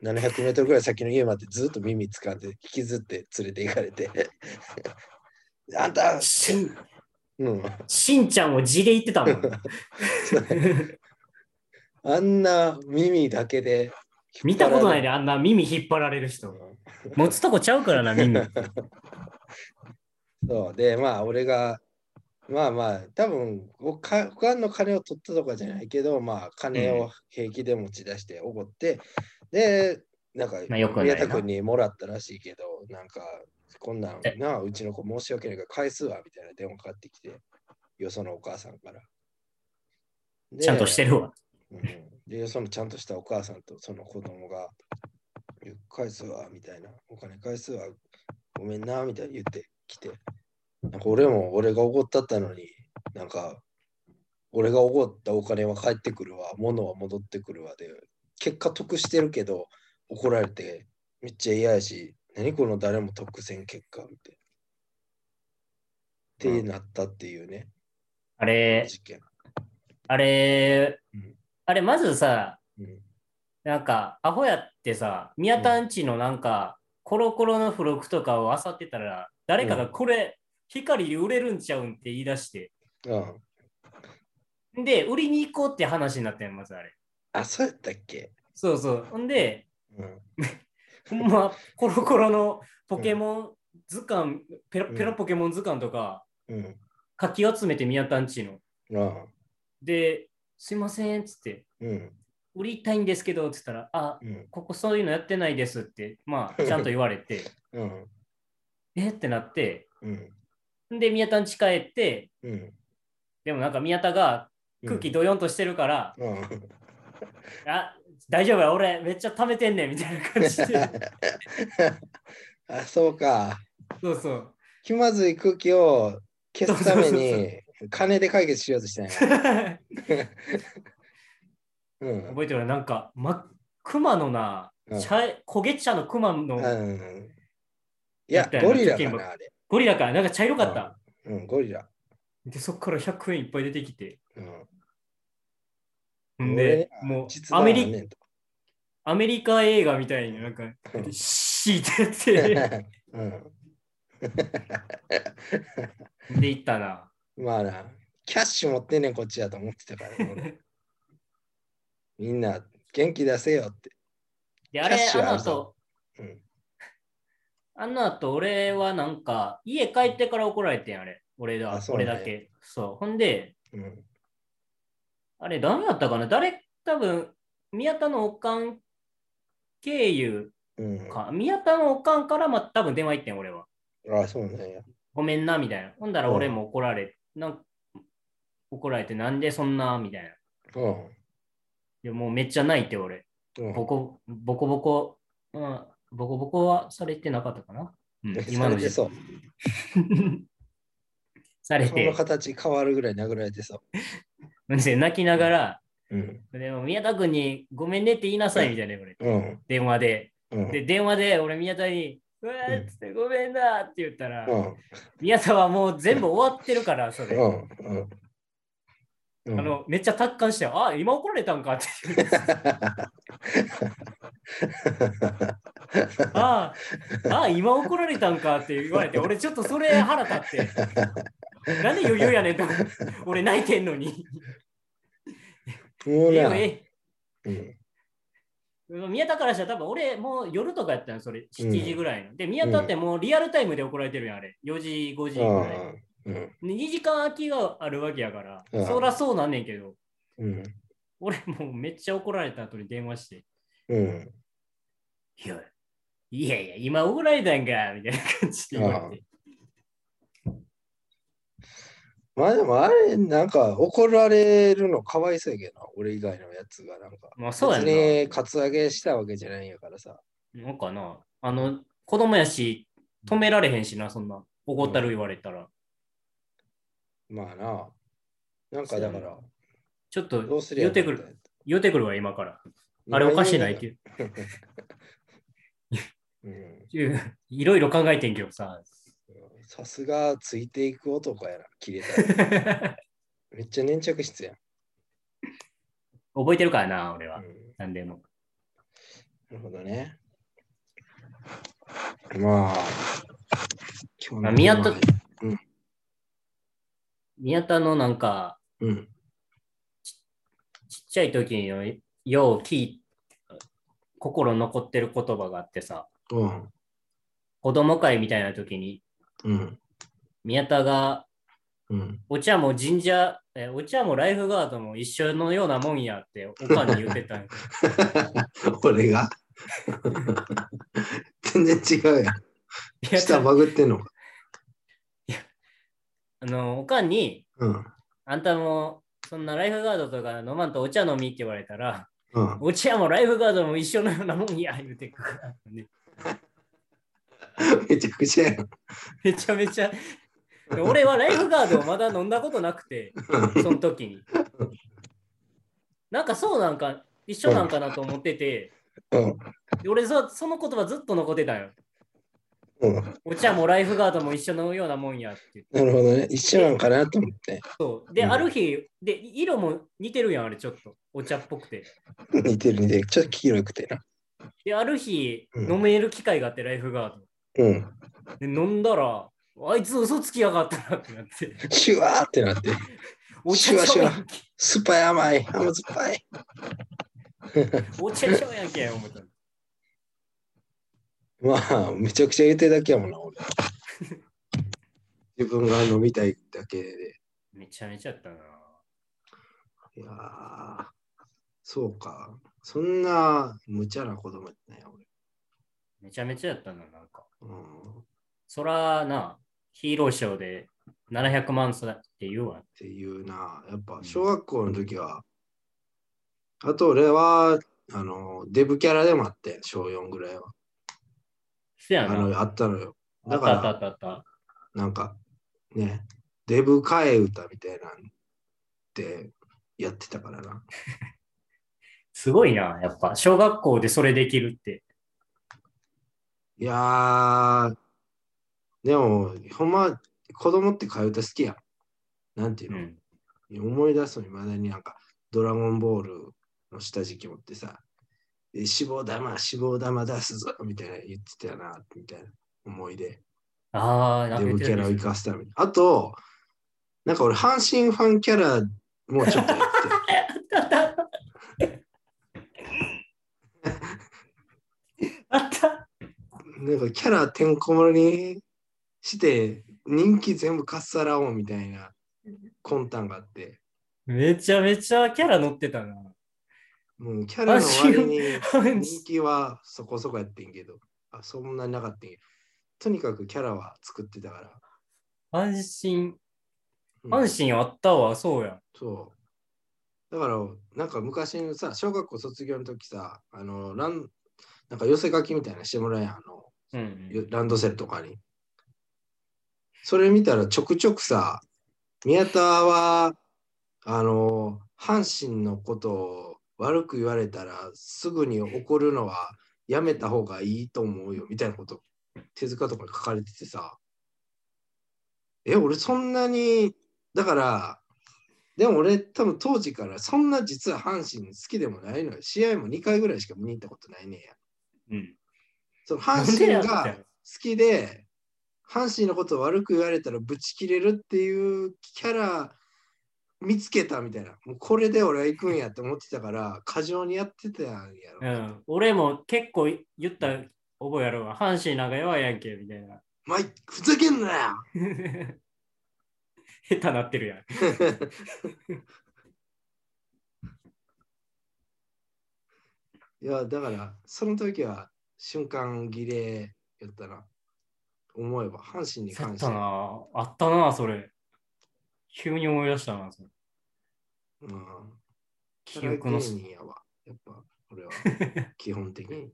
700メートルぐらい先の家までずっと耳掴んで、引きずって連れて行かれて、あんた、しん、うん、しんちゃんを地で言ってたもん。あんな耳だけで見たことないで。で、あんな耳引っ張られる人。持つとこちゃうからな、耳。そうで、まあ、俺が、まあまあ、多分おか他の金を取ったとかじゃないけど、まあ、金を平気で持ち出しておごって、で、なんか、まあ宮田君にもらったらしいけど、なんか、こんなんえなあ、うちの子申し訳ないから返すわ、みたいな電話かかってきて、よそのお母さんから。でちゃんとしてるわ。うん、で、そのちゃんとしたお母さんとその子供が、返すわ、みたいな、お金返すわ、ごめんな、みたいに言ってきて、なんか俺も俺がおごったったのに、なんか、俺がおごったお金は返ってくるわ、物は戻ってくるわで、結果得してるけど、怒られて、めっちゃ嫌やし、何この誰も得せん結果、みたいな。ってなったっていうね、あれ、事件。あれうん、あれ、まずさ、うんなんか、アホやってさ、宮田んちのなんか、コロコロの付録とかを漁ってたら、誰かがこれ、光で売れるんちゃうんって言い出して、うん。で、売りに行こうって話になったよ、まずあれ。あ、そうやったっけ？そうそう。ほんで、うん。ほんま、コロコロのポケモン図鑑、ペロうんペロポケモン図鑑とか、うん。かき集めて宮田んちの。ああ。で、すいません、つって、うん。売りたいんですけど、つったら、あ、うん。ここそういうのやってないですって、まあ、ちゃんと言われて、うん。えってなって、うん。で、宮田んち帰って、うん。でもなんか宮田が空気ドヨンとしてるから、うん。あ、大丈夫や、俺めっちゃ貯めてんねんみたいな感じで。あ、そうか。そうそう。気まずい空気を消すために金で解決しようとしたんや。うん。覚えてる？なんか、真っ熊のな、うん茶焦げ茶の熊のうん。いやゴリラかな、あれ。ゴリラか、なんか茶色かった。うん、ゴリラ。で、そっから100円いっぱい出てきて。うん。んで、もう実アメリ弾あんねんとアメリカ映画みたいになんか、シーってて、うん。で、行ったな。まあな、キャッシュ持ってんねん、こっちやと思ってたから、ね、俺 みんな元気出せよって。で、あれ、あの後ぞ、うん。あの後、俺はなんか、家帰ってから怒られてん、あれ。俺だあそうなんや俺だけ。そう。ほんで、うん。あれ、誰やったかな？誰、多分宮田のおかん経由うん。か。宮田のおかんから、ま、多分電話行ってん、俺は。あ、そうなんや。ごめんな、みたいな。ほんだらうん俺も怒られ、なん怒られて、なんでそんな、みたいな。いうん。やもうめっちゃ泣いて、俺。うんボコボコボコ、うん、ボコボコはされてなかったかな、うん、今の時されてそう。され顔のて、形変わるぐらい殴られてそで 泣きながら、う。うん。でも宮田君にごめんねって言いなさいみたいな言われて、うん。電話で。うん。で、電話で俺宮田に、うわーっつってごめんなって言ったら、うん。宮田はもう全部終わってるから、それ。あのめっちゃ達観して、あ、今怒られたんかって ああ、今怒られたんかって言われて、俺ちょっとそれ腹立って。なんで余裕やねんと。俺泣いてんのに。もうな、ええうん。宮田からしたら多分俺もう夜とかやったのそれ7時ぐらいの。で、宮田ってもうリアルタイムで怒られてるやん、あれ。4時、5時ぐらい。うん。で2時間空きがあるわけやから、うんそらそうなんねんけど、うん。俺もうめっちゃ怒られた後に電話して、うん。いやいやいや、今怒られたんかみたいな感じで言われて。まあでもあれ、なんか怒られるのかわいそうやけどな、俺以外のやつがなんか。まあそうやな。別にカツアゲしたわけじゃないんやからさ。なんかな、あの、子供やし、止められへんしな、そんな。怒ったる言われたら。まあな。なんかだから、ちょっと言ってくる。言ってくるわ、今から。あれおかしないってうんいう。いろいろ考えてんけどさ。さすがついていく男やな、切れたら。めっちゃ粘着質やん。覚えてるからな、俺は。うんなんでも。なるほどね。まあ、今まあ宮田は宮田のなんか、うん。ちっちゃい時によよう聞い心残ってる言葉があってさ、うん。子供会みたいな時にうん。宮田がうん。お茶も神社、えお茶もライフガードも一緒のようなもんやっておかんに言ってたんよ 俺が？全然違うやん。いや下バグってんのか？あのおかんに、うん。あんたもそんなライフガードとか飲まんとお茶飲みって言われたら、うん。お茶もライフガードも一緒のようなもんや言うてくるからね。めちゃくちゃやん。めちゃめちゃ。俺はライフガードをまだ飲んだことなくて、その時に。なんかそうなんか、一緒なんかなと思ってて、うん。で俺そその言葉ずっと残ってたよ。うん。お茶もライフガードも一緒のようなもんやって。なるほどね。一緒なんかなと思って。そうで、うんある日、で、色も似てるやん、あれちょっと。お茶っぽくて。似てる似てる。ちょっと黄色くてな。で、ある日、うん飲める機会があって、ライフガーうん。ド。で、飲んだら、あいつ嘘つきやがったなってなって。シュワーってなって。おシュワシュワ。酸っぱい甘い。甘酸っぱい。お茶ちゃうやんけ、思った。まあ、めちゃくちゃ言ってるだけやもんな、俺。自分が飲みたいだけで。めちゃめちゃやったな。いやー、そうか。そんな無茶な子供やったね、めちゃめちゃやったな、なんか。そらな、ヒーローショーで700万差って言うわ。ていうな。やっぱ小学校の時は、あと俺は、あの、デブキャラでもあって、小4ぐらいは。せやな。あの、あったのよ。だかあったあったら、あったあった。なんか、ね、デブ替え歌みたいなんってやってたからな。すごいな、やっぱ。小学校でそれできるって。いやー、でも、ほんま、子供って替え歌好きやん。なんていううの、ん。思い出すのにまだになんか、ドラゴンボールの下敷き持ってさ、え脂肪玉、脂肪玉出すぞみたいな言ってたよな、みたいな思い出。ああ、なんかデブキャラを生かすために。あと、なんか俺、阪神ファンキャラもちょっとやって。あった。なんかキャラてんこ盛りにして、人気全部かっさらおうみたいな魂胆があって、めちゃめちゃキャラ乗ってたな。もうキャラの割に阪人気はそこそこやってんけど、あそんなになかったんとにかくキャラは作ってたから。阪神、うん阪神あったわ、そうや。そう。だから、なんか昔のさ、小学校卒業の時さ、あの、ラン、なんか寄せ書きみたいなのしてもらえやん、あの、うん。ランドセルとかに。それ見たらちょくちょくさ、宮田は、あの、阪神のことを悪く言われたらすぐに怒るのはやめた方がいいと思うよ、みたいなこと、手塚とかに書かれててさ、え、俺そんなに、だから、でも俺多分当時からそんな実は阪神好きでもないのよ。試合も2回ぐらいしか見に行ったことないねんや。うん。その阪神が好きで、阪神のことを悪く言われたらブチ切れるっていうキャラ見つけたみたいな。もうこれで俺は行くんやって思ってたから、過剰にやってたんやろ。うん。俺も結構言った覚えあるわ。阪神なんか弱いやんけ、みたいな。マイク、ふざけんなよ 下手なってるやん。いや、だから、その時は瞬間儀礼やったな。思えば、阪神にあっ関したて。な。あったな、それ。急に思い出したな。それうん。記憶の芸。人やわ。やっぱ、俺は 基本的に。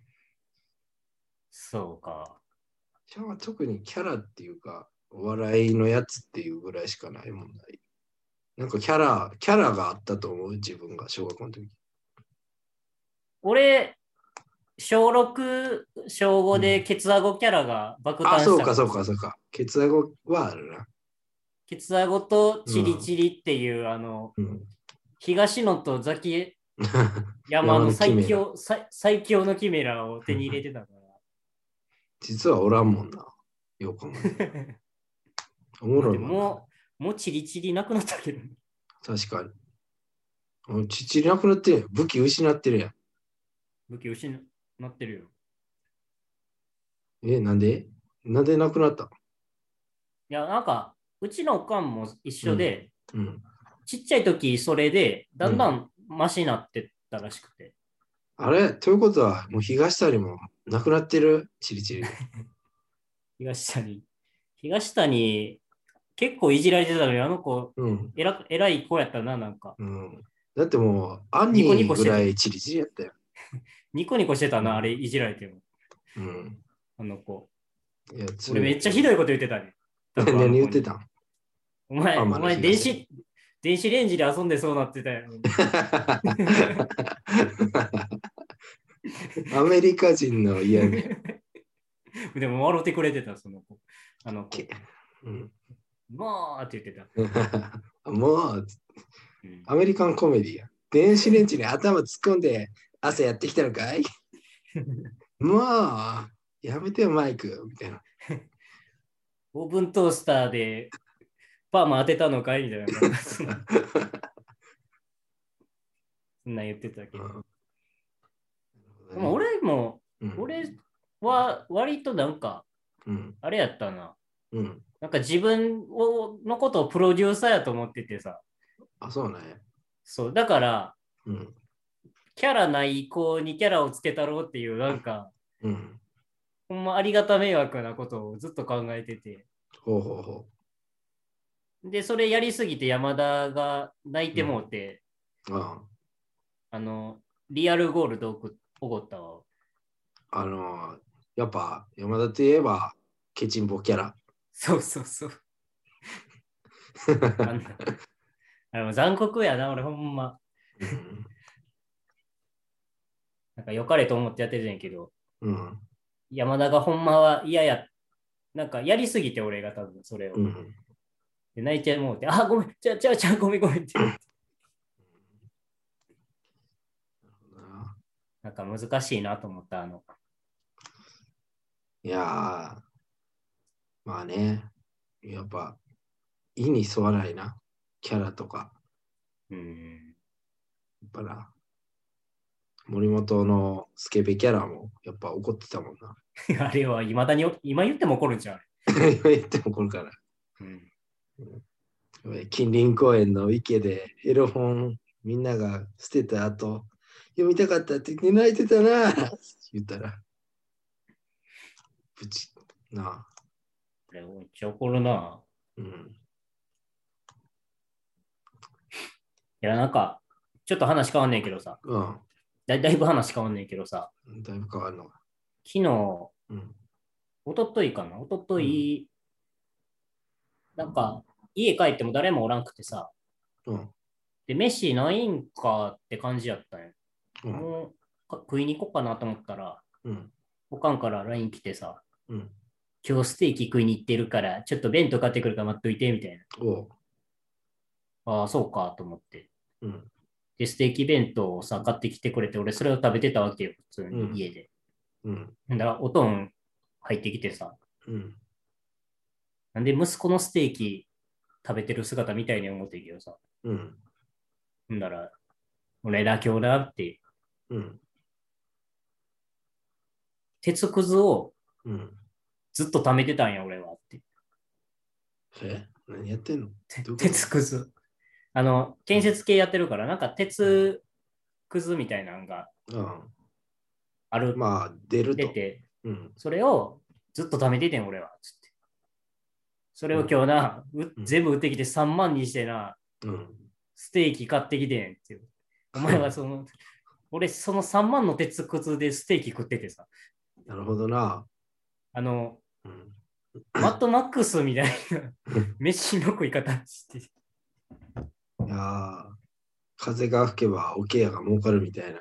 そうか。じゃあ特にキャラっていうか、お笑いのやつっていうぐらいしかないもんない。なんかキャラ、キャラがあったと思う、自分が小学校の時。俺、小6、小5でケツアゴキャラが爆誕あ、した。そうか、そうか、そうか。ケツアゴはあるな。ケツアゴとチリチリっていう、あの、うん。東野とザキ 山の最強最最強のキメラを手に入れてたか実はおらんもんな。よく考えたらら。おもろいでも。もう、もうチリチリなくなったけど。確かに。おちっちりなくなってるやん。武器失ってるやん。武器失ってるよ。え、なんで？なんでなくなった？いや、なんか、うちのおかんも一緒で、うん。ちっちゃい時それで、だんだんマシになってったらしくて。あれ？ということは、もう東谷もなくなってる？チリチリ。東谷。東谷、結構いじられてたのに、あの子、うん。えら偉い子やったな、なんか。うん。だってもう、アンニーぐらいチリチリやったよ。ニコニコしてたな、あれいじられても。うん。あの子。いや俺めっちゃひどいこと言ってたね。何言ってたん？お前、お前電東子、電子レンジで遊んでそうなってたよ。アメリカ人の家に。でも笑ってくれてた、その子。あの子。けうん、もうって言ってた。もう、うんアメリカンコメディや。電子レンジに頭突っ込んで朝やってきたのかい？もう、やめてよ、マイク。みたいな。オーブントースターでパーマ当てたのかい？みたいな。そんな言ってたけど。でも俺も、うん、俺は割となんか、うん、あれやったな。うん。なんか自分をのことをプロデューサーやと思っててさ。あ、そうね。そう。だから、うん、キャラない子にキャラをつけたろうっていう、なんか、うん。ほんまありがた迷惑なことをずっと考えてて。ほうほうほで、それやりすぎて山田が泣いてもうて、う。ああの、リアルゴールドおごったわ。あのやっぱ山田といえば、ケチンボキャラ。そうそうそう。あんなあれも残酷やな、俺ほんま。うんなんか良かれと思ってやっててんけど、うん。山田がほんまは嫌や、なんかやりすぎて俺が多分それを。うん。で泣いちゃうもうて、あ、ごめん、ちゃうちゃうちゃう、ごめんごめんって。なんか難しいなと思った、あの。いやー、まあね、やっぱ、意に沿わないな、キャラとか。うん。やっぱな、森本のスケベキャラもやっぱ怒ってたもんな。あれは未だに、今言っても怒るんじゃん。今言っても怒るから。うん。近隣公園の池でエロ本みんなが捨てた後、読みたかったって言って泣いてたな言ったら、プチなあ。これめっちゃ怒るな。うん。いや、なんか、ちょっと話変わんねんけどさ、うん。だだいぶ話変わんねんけどさ、だいぶ変わるのか。昨日、うん。おとといかな？おととい、なんか、家帰っても誰もおらんくてさ、うん。で、飯ないんかって感じやったんや。うん。もうか食いに行こうかなと思ったら、うん。おかんから LINE 来てさ、うん。今日ステーキ食いに行ってるから、ちょっと弁当買ってくるから待っといて、みたいおう。な。ああ、そうかと思って。うん。で、ステーキ弁当をさ、買ってきてくれて、俺それを食べてたわけよ、普通うんに家で。うん。だから、おとん入ってきてさ、うん。なんで息子のステーキ食べてる姿みたいに思ってるけどさ、うん。ほんだら、俺ら今日だって、うん。鉄くずをうん。ずっと貯めてたんや、俺はって。え？何やってんの？鉄くず。あの、建設系やってるから、なんか鉄くずみたいなのがうん。ある、まあ、出ると。出て、うん。それをずっと貯めててん、俺は。つって。それを今日な、ううん全部売ってきて3万にしてな、うん。ステーキ買ってきてんっていう。お前はその、俺その3万の鉄くずでステーキ食っててさ、なるほどな。あの、うん。マットマックスみたいな 飯の食い方して、いやー風が吹けば桶屋が儲かるみたいな。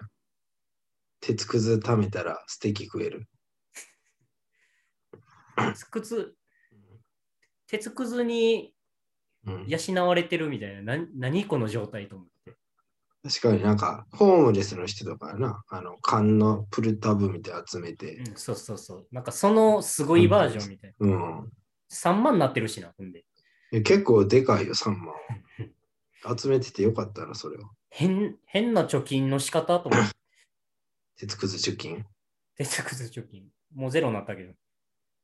鉄くず貯めたらステーキ食える。鉄くず、鉄くずにうん、養われてるみたいな、な何この状態と思って。確かになんか、ホームレスの人とかな、あの、缶のプルタブみたいな集めてう、ん、そうそうそう。なんかそのすごいバージョンみたいな。うん。3万になってるしな、ほんで。え結構でかいよ、3万。集めててよかったな、それを。変変な貯金の仕方と思って。鉄くず貯金？鉄くず貯金。もうゼロになったけど。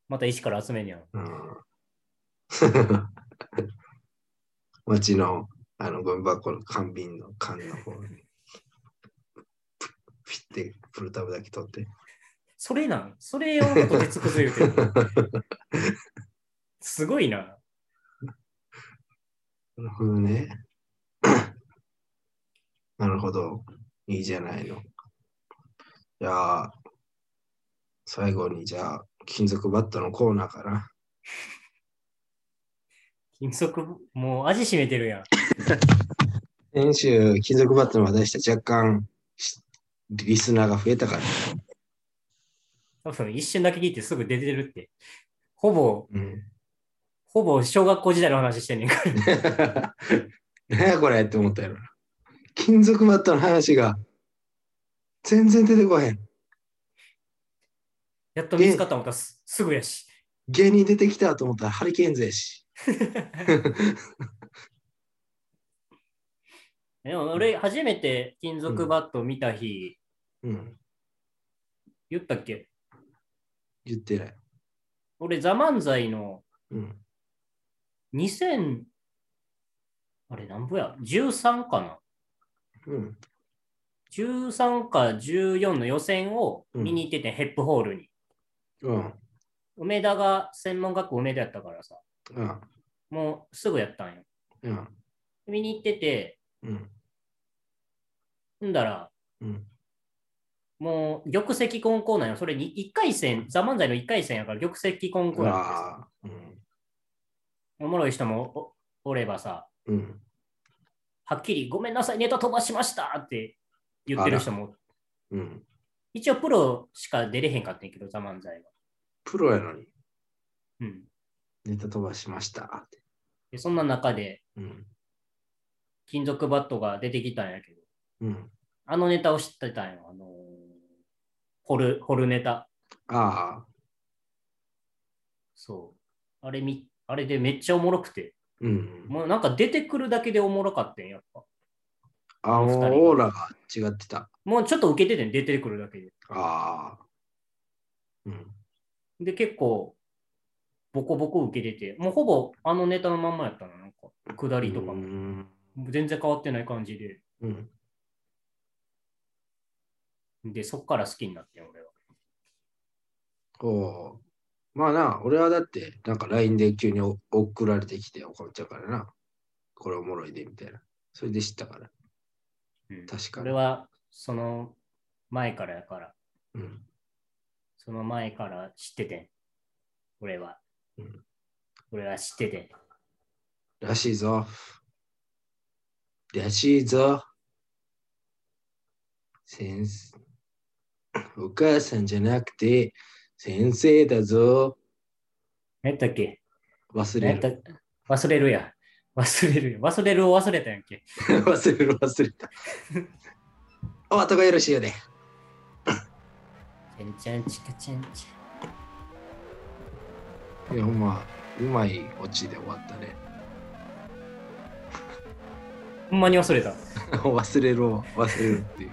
また石から集めんやん。うん。町の、あの、ゴミ箱の缶瓶の缶の方に、ピッてプルタブだけ取って。それなん？それをこと鉄くず言うてる。すごいな。なるほどね。なるほど。いいじゃないの。じゃあ、最後にじゃあ、金属バットのコーナーかな。金属、もう味しめてるやん。先週、金属バットの話題した若干、しリスナーが増えたから。多分一瞬だけ聞いてすぐ出てるって。ほぼ、うん。ほぼ小学校時代の話してんねんから。何やこれって思ったやろな。金属バットの話が全然出てこへん。やっと見つかった思ったらすすぐやし。芸人出てきたと思ったらハリケーンズやし。でも俺、初めて金属バット見た日、うん。言ったっけ？言ってない。俺、ザ・漫才のうん。2000、あれ、なんぼや ?13 かな？うん。13か14の予選を見に行ってて、ヘップホールに。うん。梅田が専門学校梅田やったからさ、うん。もうすぐやったんよ。うん。見に行ってて、うん。んだら、うん。もう玉石混交なんよ。それに1回戦、ザ・漫才の1回戦やから玉石混交やってさああ。うん。おもろい人もおおればさ、うん。はっきりごめんなさい、ネタ飛ばしましたって言ってる人も、うん。一応プロしか出れへんかったんやけど、ザ・漫才は。プロやのにうん。ネタ飛ばしましたって。でそんな中でうん。金属バットが出てきたんやけど、うん。あのネタを知ってたんよ。あのー掘る、掘るネタ。ああ。そう。あれみ、あれでめっちゃおもろくて、うん。もうなんか出てくるだけでおもろかったんやっぱ。あの二人オーラが違ってた。もうちょっと受けててん、出てくるだけで。ああ。うん。で、結構、ボコボコ受けてて、もうほぼあのネタのまんまやったの、なんか、下りとかうも。ん。全然変わってない感じで。うん。で、そっから好きになってん、俺は。おうまあな、俺はだって、なんか LINE で急にお送られてきて怒っちゃうからな。これおもろいで、みたいな。それで知ったから。うん、確かに俺はその前からやから、うん。その前から知ってて、俺は。うん俺は知ってて。らしいぞ。らしいぞ。先生。お母さんじゃなくて、先生だぞ。何やっけ？忘れる。た？忘れるや。忘れるよ。忘れるを忘れたやんけ？忘れる、忘れた。お後がよろしいよね。チェンチェンチカチェンチいや、ほんま、うまいオチで終わったね。ほんまに忘れた。忘れるを忘れるっていう。